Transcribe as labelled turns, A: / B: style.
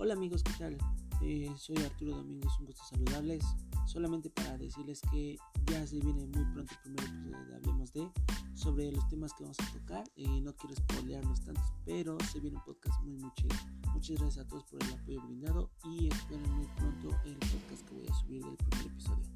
A: Hola amigos, ¿qué tal? Eh, soy Arturo Domínguez, un gusto saludarles. Solamente para decirles que ya se viene muy pronto el primer episodio de Hablemos de sobre los temas que vamos a tocar. Eh, no quiero spoilearnos tantos, pero se viene un podcast muy, muy chido. Muchas gracias a todos por el apoyo brindado y esperen muy pronto el podcast que voy a subir del primer episodio.